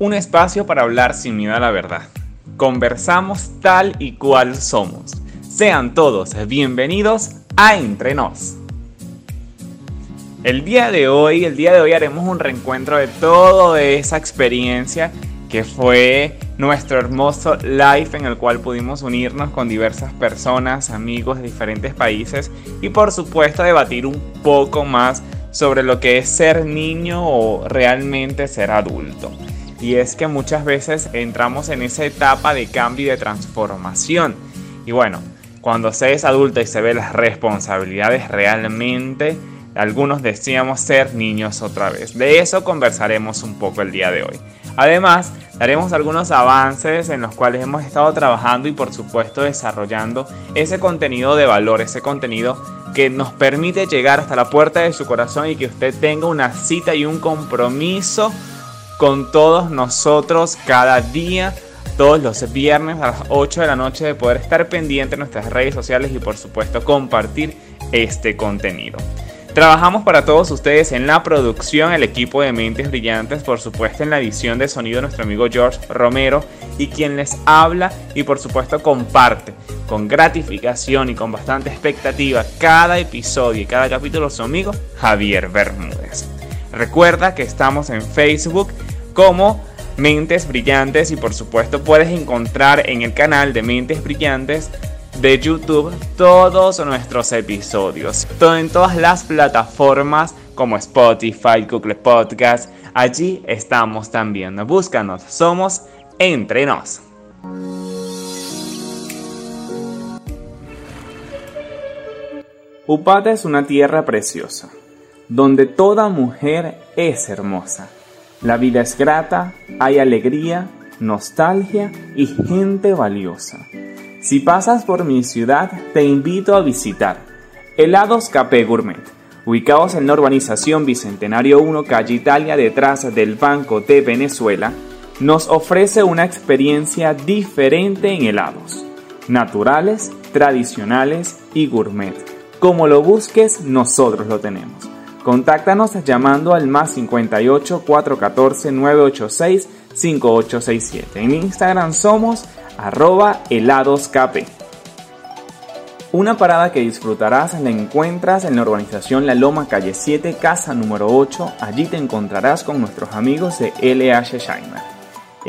un espacio para hablar sin miedo a la verdad. Conversamos tal y cual somos. Sean todos bienvenidos a Entre Nos. El día de hoy, el día de hoy haremos un reencuentro de toda esa experiencia que fue nuestro hermoso live en el cual pudimos unirnos con diversas personas, amigos de diferentes países y por supuesto debatir un poco más sobre lo que es ser niño o realmente ser adulto. Y es que muchas veces entramos en esa etapa de cambio y de transformación. Y bueno, cuando se es adulto y se ve las responsabilidades realmente, algunos decíamos ser niños otra vez. De eso conversaremos un poco el día de hoy. Además, daremos algunos avances en los cuales hemos estado trabajando y por supuesto desarrollando ese contenido de valor, ese contenido que nos permite llegar hasta la puerta de su corazón y que usted tenga una cita y un compromiso con todos nosotros cada día, todos los viernes a las 8 de la noche de poder estar pendiente en nuestras redes sociales y por supuesto compartir este contenido. Trabajamos para todos ustedes en la producción, el equipo de Mentes Brillantes, por supuesto en la edición de sonido nuestro amigo George Romero y quien les habla y por supuesto comparte con gratificación y con bastante expectativa cada episodio y cada capítulo su amigo Javier Bermúdez. Recuerda que estamos en Facebook como Mentes Brillantes y por supuesto puedes encontrar en el canal de Mentes Brillantes de YouTube todos nuestros episodios. Todo en todas las plataformas como Spotify, Google Podcast. Allí estamos también. Búscanos. Somos Entre Nos. Upata es una tierra preciosa, donde toda mujer es hermosa. La vida es grata, hay alegría, nostalgia y gente valiosa. Si pasas por mi ciudad, te invito a visitar Helados Capé Gourmet, ubicados en la urbanización Bicentenario 1, calle Italia, detrás del Banco de Venezuela, nos ofrece una experiencia diferente en helados, naturales, tradicionales y gourmet. Como lo busques, nosotros lo tenemos. Contáctanos llamando al más 58 414 986 5867. En Instagram somos arroba heladoscape. Una parada que disfrutarás la encuentras en la urbanización La Loma, calle 7, casa número 8. Allí te encontrarás con nuestros amigos de LH Shiner.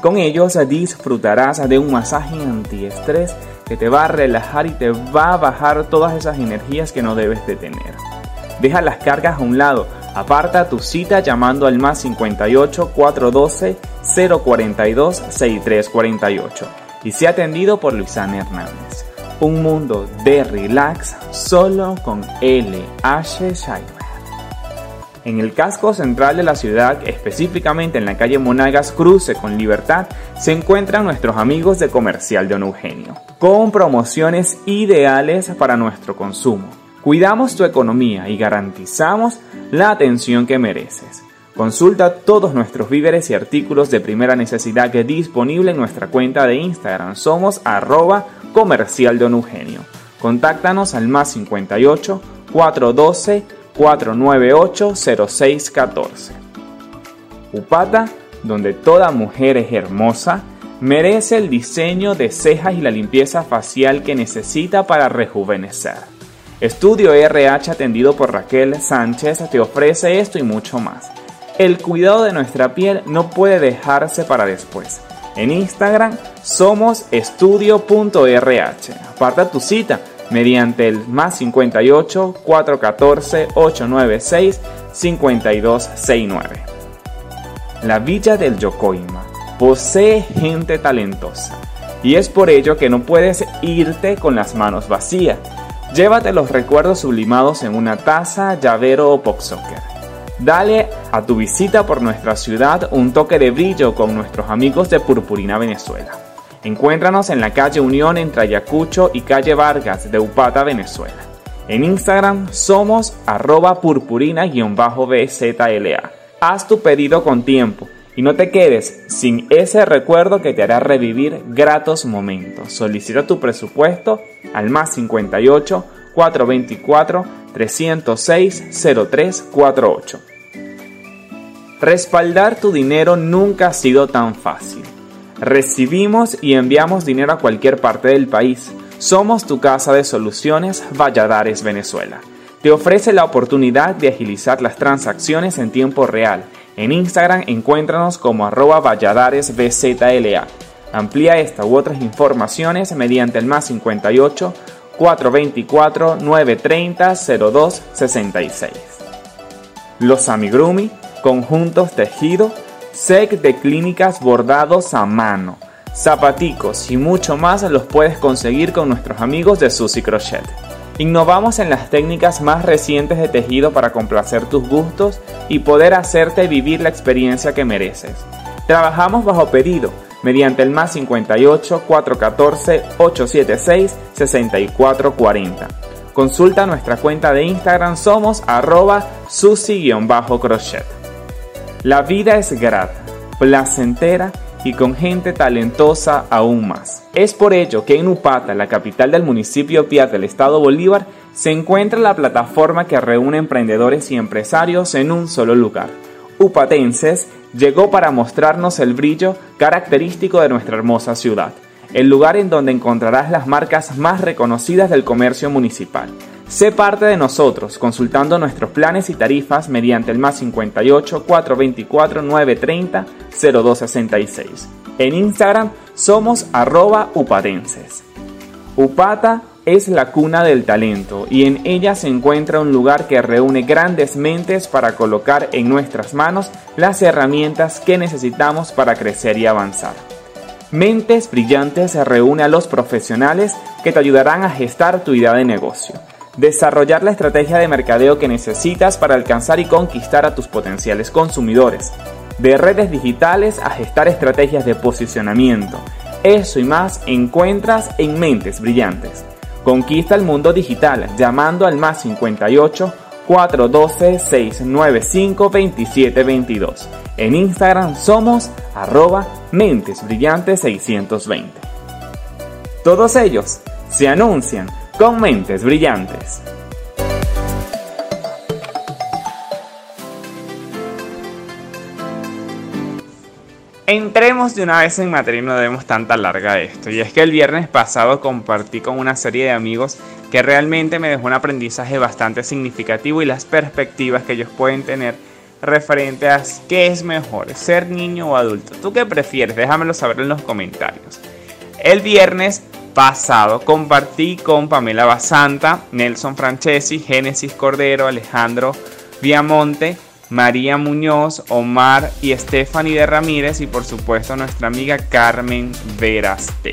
Con ellos disfrutarás de un masaje antiestrés que te va a relajar y te va a bajar todas esas energías que no debes de tener. Deja las cargas a un lado, aparta tu cita llamando al más 58 412 042 6348 y se ha atendido por Luisana Hernández. Un mundo de relax solo con LH Shiner. En el casco central de la ciudad, específicamente en la calle Monagas Cruce con Libertad, se encuentran nuestros amigos de Comercial Don Eugenio, con promociones ideales para nuestro consumo. Cuidamos tu economía y garantizamos la atención que mereces. Consulta todos nuestros víveres y artículos de primera necesidad que disponible en nuestra cuenta de Instagram. Somos arroba comercial Don Eugenio. Contáctanos al más 58 412 498 0614. Upata, donde toda mujer es hermosa, merece el diseño de cejas y la limpieza facial que necesita para rejuvenecer. Estudio RH atendido por Raquel Sánchez te ofrece esto y mucho más. El cuidado de nuestra piel no puede dejarse para después. En Instagram somos estudio.rh. Aparta tu cita mediante el más 58 414 896 5269. La villa del Yokoima posee gente talentosa y es por ello que no puedes irte con las manos vacías. Llévate los recuerdos sublimados en una taza, llavero o poxoker. Dale a tu visita por nuestra ciudad un toque de brillo con nuestros amigos de Purpurina Venezuela. Encuéntranos en la calle Unión entre Ayacucho y calle Vargas de Upata, Venezuela. En Instagram somos arroba purpurina-bzla. Haz tu pedido con tiempo y no te quedes sin ese recuerdo que te hará revivir gratos momentos. Solicita tu presupuesto al más 58 424 306 0348. Respaldar tu dinero nunca ha sido tan fácil. Recibimos y enviamos dinero a cualquier parte del país. Somos tu casa de soluciones Valladares Venezuela. Te ofrece la oportunidad de agilizar las transacciones en tiempo real. En Instagram encuéntranos como arroba valladaresbzla. Amplía esta u otras informaciones mediante el más 58 424 930 0266. Los amigurumi, conjuntos tejido, sec de clínicas bordados a mano, zapaticos y mucho más los puedes conseguir con nuestros amigos de Susi Crochet. Innovamos en las técnicas más recientes de tejido para complacer tus gustos y poder hacerte vivir la experiencia que mereces. Trabajamos bajo pedido mediante el más 58 414 876 6440. Consulta nuestra cuenta de Instagram somos arroba susi-crochet. La vida es grata, placentera y con gente talentosa aún más. Es por ello que en Upata, la capital del municipio Piat del estado Bolívar, se encuentra la plataforma que reúne emprendedores y empresarios en un solo lugar. Upatenses llegó para mostrarnos el brillo característico de nuestra hermosa ciudad, el lugar en donde encontrarás las marcas más reconocidas del comercio municipal. Sé parte de nosotros consultando nuestros planes y tarifas mediante el más 58 424 930 0266. En Instagram somos arroba upatenses. Upata es la cuna del talento y en ella se encuentra un lugar que reúne grandes mentes para colocar en nuestras manos las herramientas que necesitamos para crecer y avanzar. Mentes Brillantes se reúne a los profesionales que te ayudarán a gestar tu idea de negocio, desarrollar la estrategia de mercadeo que necesitas para alcanzar y conquistar a tus potenciales consumidores, de redes digitales a gestar estrategias de posicionamiento. Eso y más encuentras en Mentes Brillantes. Conquista el mundo digital llamando al más 58 412 695 2722. En Instagram somos arroba mentesbrillantes 620. Todos ellos se anuncian con mentes brillantes. Entremos de una vez en materia y no debemos tanta larga esto. Y es que el viernes pasado compartí con una serie de amigos que realmente me dejó un aprendizaje bastante significativo y las perspectivas que ellos pueden tener referente a qué es mejor, ser niño o adulto. ¿Tú qué prefieres? Déjamelo saber en los comentarios. El viernes pasado compartí con Pamela Basanta, Nelson Francesi, Génesis Cordero, Alejandro Viamonte María Muñoz, Omar y Stephanie de Ramírez y por supuesto nuestra amiga Carmen Veraste.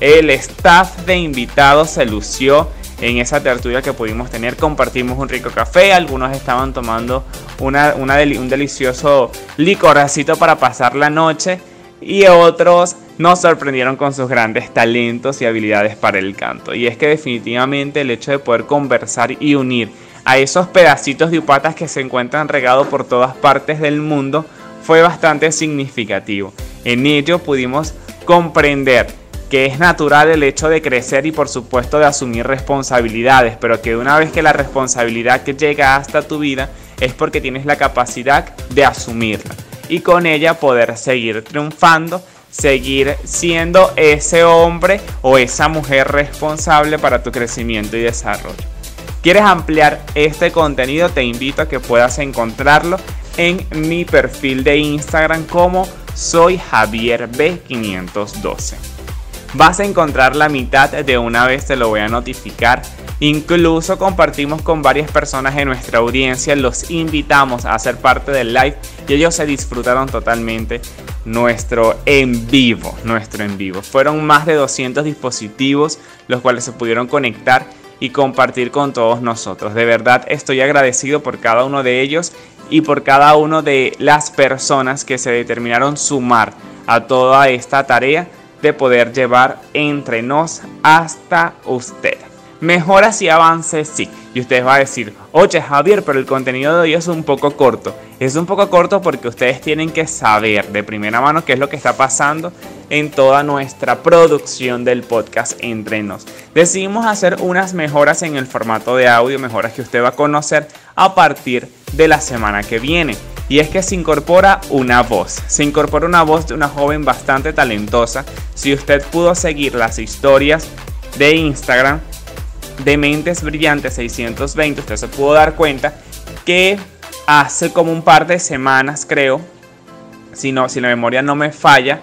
El staff de invitados se lució en esa tertulia que pudimos tener. Compartimos un rico café, algunos estaban tomando un delicioso licoracito para pasar la noche y otros nos sorprendieron con sus grandes talentos y habilidades para el canto. Y es que definitivamente el hecho de poder conversar y unir a esos pedacitos de upatas que se encuentran regados por todas partes del mundo fue bastante significativo. En ello pudimos comprender que es natural el hecho de crecer y por supuesto de asumir responsabilidades, pero que una vez que la responsabilidad que llega hasta tu vida es porque tienes la capacidad de asumirla y con ella poder seguir triunfando, seguir siendo ese hombre o esa mujer responsable para tu crecimiento y desarrollo. ¿Quieres ampliar este contenido? Te invito a que puedas encontrarlo en mi perfil de Instagram como soy Javier B512. Vas a encontrar la mitad de una vez, te lo voy a notificar. Incluso compartimos con varias personas en nuestra audiencia, los invitamos a ser parte del live y ellos se disfrutaron totalmente nuestro en vivo, nuestro en vivo. Fueron más de 200 dispositivos los cuales se pudieron conectar y compartir con todos nosotros. De verdad estoy agradecido por cada uno de ellos y por cada una de las personas que se determinaron sumar a toda esta tarea de poder llevar entre nos hasta usted. Mejoras y avances sí. Y ustedes van a decir, oye Javier, pero el contenido de hoy es un poco corto. Es un poco corto porque ustedes tienen que saber de primera mano qué es lo que está pasando en toda nuestra producción del podcast Entre Nos. Decidimos hacer unas mejoras en el formato de audio, mejoras que usted va a conocer a partir de la semana que viene. y es que se incorpora una voz. Se incorpora una voz de una joven bastante talentosa. Si usted pudo seguir las historias de Instagram de Mentes Brillantes 620, usted se pudo dar cuenta que hace como un par de semanas, creo, si, no, si la memoria no me falla,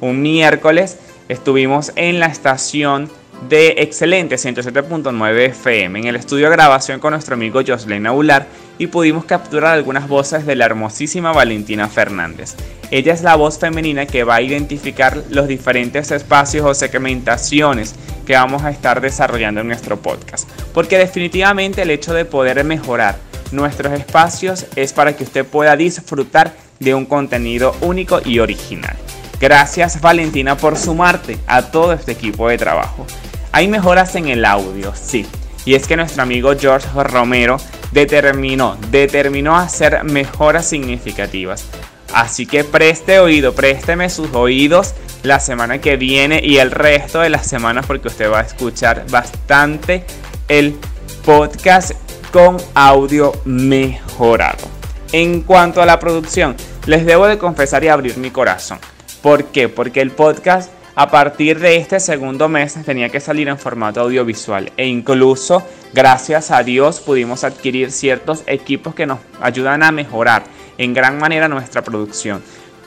un miércoles estuvimos en la estación de Excelente 107.9 FM en el estudio de grabación con nuestro amigo Jocelyn Aular y pudimos capturar algunas voces de la hermosísima Valentina Fernández. Ella es la voz femenina que va a identificar los diferentes espacios o segmentaciones que vamos a estar desarrollando en nuestro podcast. Porque definitivamente el hecho de poder mejorar nuestros espacios es para que usted pueda disfrutar de un contenido único y original. Gracias Valentina por sumarte a todo este equipo de trabajo. Hay mejoras en el audio, sí. Y es que nuestro amigo George Romero determinó, determinó hacer mejoras significativas. Así que preste oído, présteme sus oídos la semana que viene y el resto de las semanas porque usted va a escuchar bastante el podcast con audio mejorado. En cuanto a la producción, les debo de confesar y abrir mi corazón. ¿Por qué? Porque el podcast a partir de este segundo mes tenía que salir en formato audiovisual e incluso gracias a Dios pudimos adquirir ciertos equipos que nos ayudan a mejorar en gran manera nuestra producción.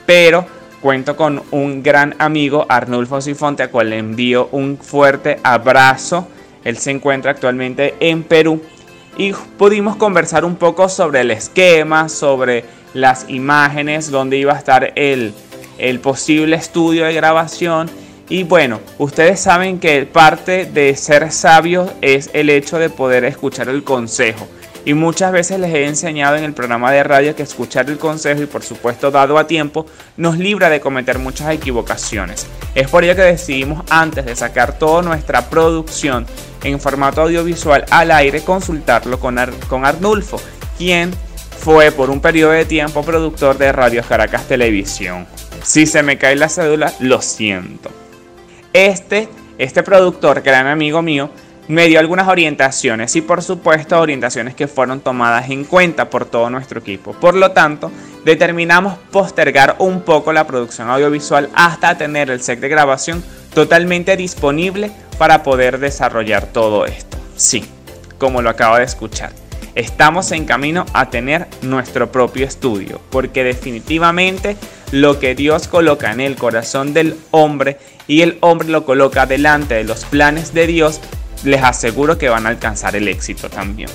Pero cuento con un gran amigo, Arnulfo Sifonte, a cual le envío un fuerte abrazo. Él se encuentra actualmente en Perú y pudimos conversar un poco sobre el esquema, sobre las imágenes, dónde iba a estar el, el posible estudio de grabación. Y bueno, ustedes saben que parte de ser sabio es el hecho de poder escuchar el consejo. Y muchas veces les he enseñado en el programa de radio que escuchar el consejo y por supuesto dado a tiempo nos libra de cometer muchas equivocaciones. Es por ello que decidimos antes de sacar toda nuestra producción en formato audiovisual al aire consultarlo con, con Arnulfo, quien fue por un periodo de tiempo productor de Radio Caracas Televisión. Si se me cae la cédula, lo siento. Este, este productor, gran amigo mío, me dio algunas orientaciones y por supuesto orientaciones que fueron tomadas en cuenta por todo nuestro equipo. Por lo tanto, determinamos postergar un poco la producción audiovisual hasta tener el set de grabación totalmente disponible para poder desarrollar todo esto. Sí, como lo acabo de escuchar. Estamos en camino a tener nuestro propio estudio, porque definitivamente lo que Dios coloca en el corazón del hombre y el hombre lo coloca delante de los planes de Dios, les aseguro que van a alcanzar el éxito también.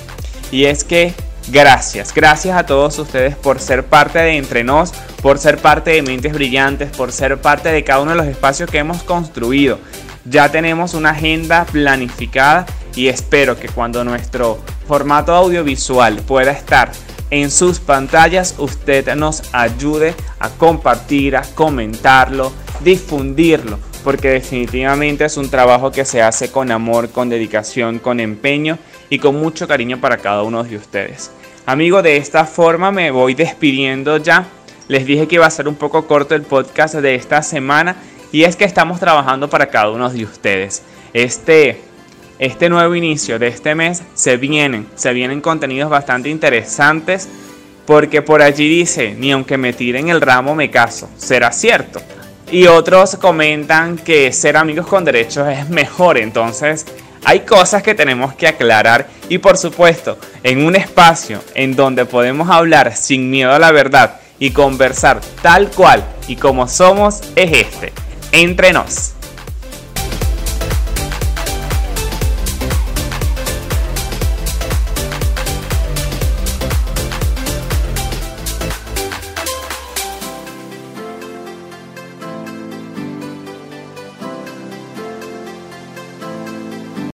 Y es que gracias, gracias a todos ustedes por ser parte de Entre Nos, por ser parte de Mentes Brillantes, por ser parte de cada uno de los espacios que hemos construido. Ya tenemos una agenda planificada y espero que cuando nuestro formato audiovisual pueda estar en sus pantallas, usted nos ayude a compartir, a comentarlo, difundirlo, porque definitivamente es un trabajo que se hace con amor, con dedicación, con empeño y con mucho cariño para cada uno de ustedes. Amigo, de esta forma me voy despidiendo ya. Les dije que iba a ser un poco corto el podcast de esta semana y es que estamos trabajando para cada uno de ustedes. Este este nuevo inicio de este mes se vienen, se vienen contenidos bastante interesantes porque por allí dice, ni aunque me tiren el ramo me caso, será cierto. Y otros comentan que ser amigos con derechos es mejor, entonces hay cosas que tenemos que aclarar y por supuesto en un espacio en donde podemos hablar sin miedo a la verdad y conversar tal cual y como somos es este, entre nos.